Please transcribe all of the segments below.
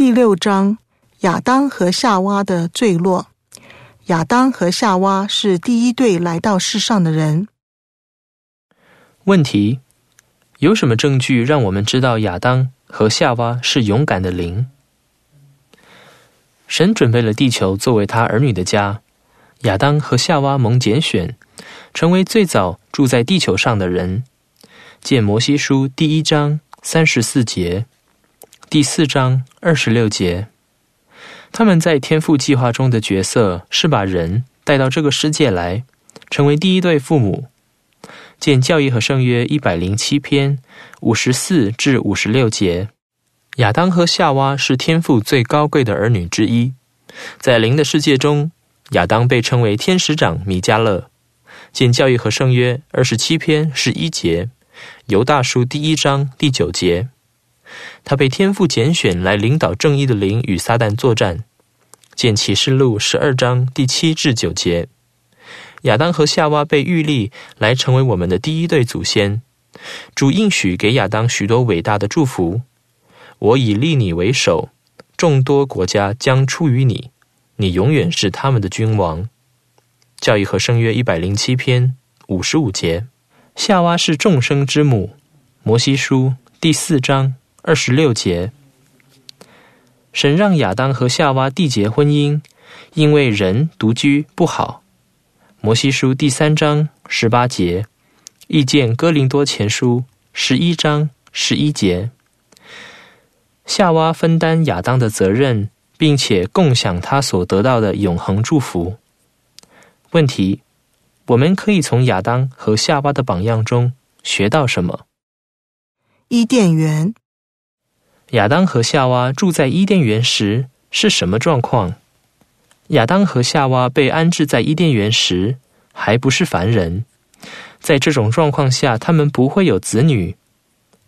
第六章：亚当和夏娃的坠落。亚当和夏娃是第一对来到世上的人。问题：有什么证据让我们知道亚当和夏娃是勇敢的灵？神准备了地球作为他儿女的家，亚当和夏娃蒙拣选，成为最早住在地球上的人。见摩西书第一章三十四节，第四章二十六节。他们在天赋计划中的角色是把人带到这个世界来，成为第一对父母。见教义和圣约一百零七篇五十四至五十六节。亚当和夏娃是天父最高贵的儿女之一，在灵的世界中，亚当被称为天使长米迦勒。见教义和圣约二十七篇十一节，犹大书第一章第九节，他被天父拣选来领导正义的灵与撒旦作战。见启示录十二章第七至九节，亚当和夏娃被预立来成为我们的第一对祖先。主应许给亚当许多伟大的祝福。我已立你为首，众多国家将出于你，你永远是他们的君王。教义和圣约一百零七篇五十五节。夏娃是众生之母，摩西书第四章二十六节。神让亚当和夏娃缔结婚姻，因为人独居不好。摩西书第三章十八节，意见哥林多前书十一章十一节。夏娃分担亚当的责任，并且共享他所得到的永恒祝福。问题：我们可以从亚当和夏娃的榜样中学到什么？伊甸园。亚当和夏娃住在伊甸园时是什么状况？亚当和夏娃被安置在伊甸园时还不是凡人，在这种状况下，他们不会有子女。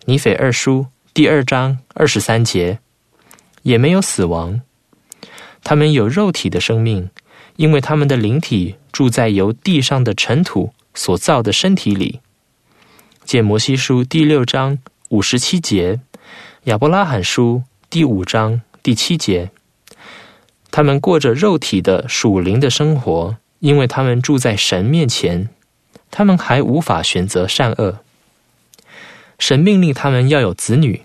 尼斐二书。第二章二十三节，也没有死亡，他们有肉体的生命，因为他们的灵体住在由地上的尘土所造的身体里。见摩西书第六章五十七节，亚伯拉罕书第五章第七节，他们过着肉体的属灵的生活，因为他们住在神面前，他们还无法选择善恶。神命令他们要有子女，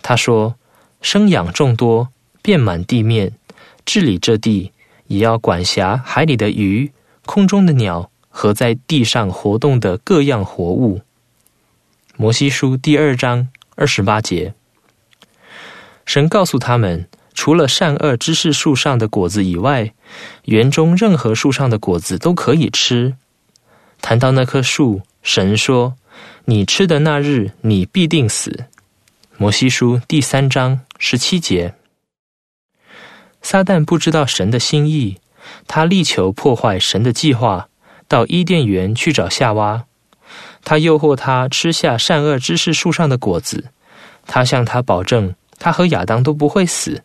他说：“生养众多，遍满地面，治理这地，也要管辖海里的鱼、空中的鸟和在地上活动的各样活物。”摩西书第二章二十八节。神告诉他们，除了善恶知识树上的果子以外，园中任何树上的果子都可以吃。谈到那棵树，神说。你吃的那日，你必定死。摩西书第三章十七节。撒旦不知道神的心意，他力求破坏神的计划，到伊甸园去找夏娃。他诱惑他吃下善恶知识树上的果子。他向他保证，他和亚当都不会死，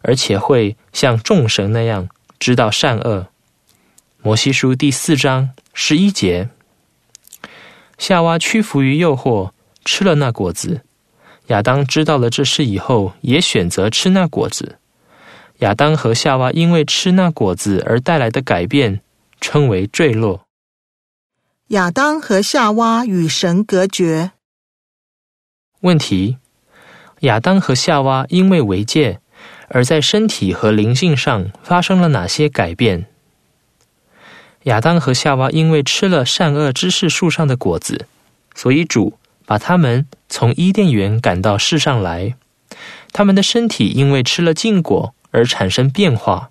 而且会像众神那样知道善恶。摩西书第四章十一节。夏娃屈服于诱惑，吃了那果子。亚当知道了这事以后，也选择吃那果子。亚当和夏娃因为吃那果子而带来的改变，称为坠落。亚当和夏娃与神隔绝。问题：亚当和夏娃因为违戒，而在身体和灵性上发生了哪些改变？亚当和夏娃因为吃了善恶知识树上的果子，所以主把他们从伊甸园赶到世上来。他们的身体因为吃了禁果而产生变化，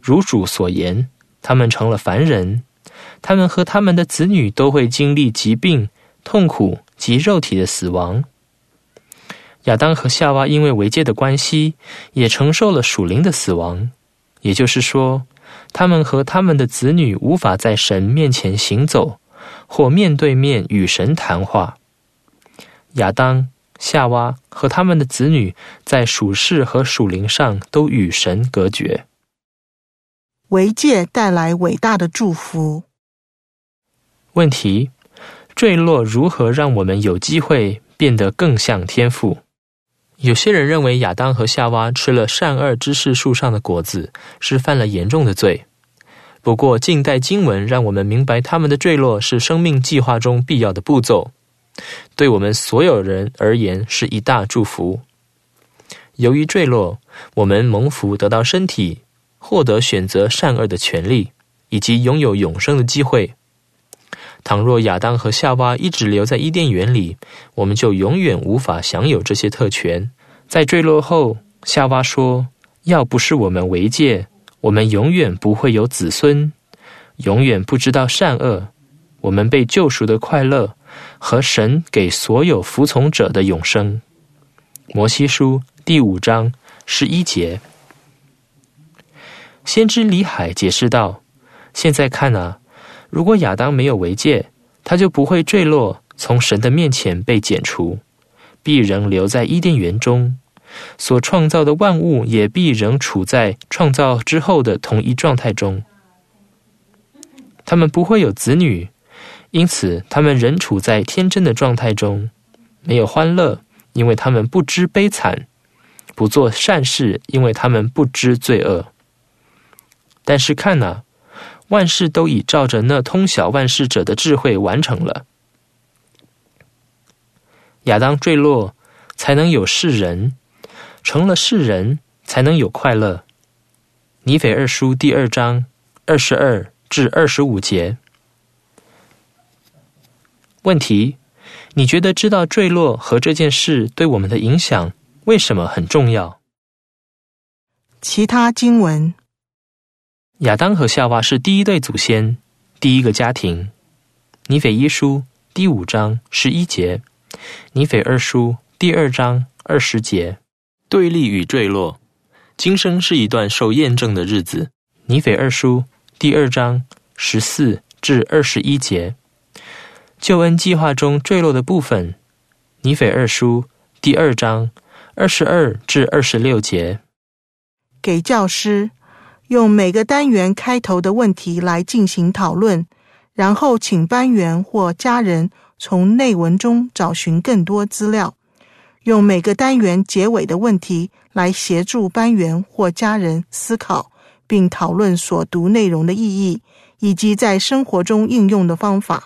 如主所言，他们成了凡人。他们和他们的子女都会经历疾病、痛苦及肉体的死亡。亚当和夏娃因为违戒的关系，也承受了属灵的死亡，也就是说。他们和他们的子女无法在神面前行走，或面对面与神谈话。亚当、夏娃和他们的子女在属世和属灵上都与神隔绝。违戒带来伟大的祝福。问题：坠落如何让我们有机会变得更像天父？有些人认为亚当和夏娃吃了善恶知识树上的果子，是犯了严重的罪。不过，近代经文让我们明白，他们的坠落是生命计划中必要的步骤，对我们所有人而言是一大祝福。由于坠落，我们蒙福得到身体，获得选择善恶的权利，以及拥有永生的机会。倘若亚当和夏娃一直留在伊甸园里，我们就永远无法享有这些特权。在坠落后，夏娃说：“要不是我们违戒。”我们永远不会有子孙，永远不知道善恶。我们被救赎的快乐和神给所有服从者的永生。摩西书第五章十一节，先知李海解释道：“现在看啊，如果亚当没有违戒，他就不会坠落，从神的面前被剪除，必仍留在伊甸园中。”所创造的万物也必仍处在创造之后的同一状态中。他们不会有子女，因此他们仍处在天真的状态中，没有欢乐，因为他们不知悲惨；不做善事，因为他们不知罪恶。但是看哪，万事都已照着那通晓万事者的智慧完成了。亚当坠落，才能有世人。成了世人，才能有快乐。尼腓二书第二章二十二至二十五节。问题：你觉得知道坠落和这件事对我们的影响，为什么很重要？其他经文：亚当和夏娃是第一对祖先，第一个家庭。尼斐一书第五章十一节，尼斐二书第二章二十节。对立与坠落，今生是一段受验证的日子。尼斐二书第二章十四至二十一节，救恩计划中坠落的部分。尼斐二书第二章二十二至二十六节。给教师用每个单元开头的问题来进行讨论，然后请班员或家人从内文中找寻更多资料。用每个单元结尾的问题来协助班员或家人思考，并讨论所读内容的意义，以及在生活中应用的方法。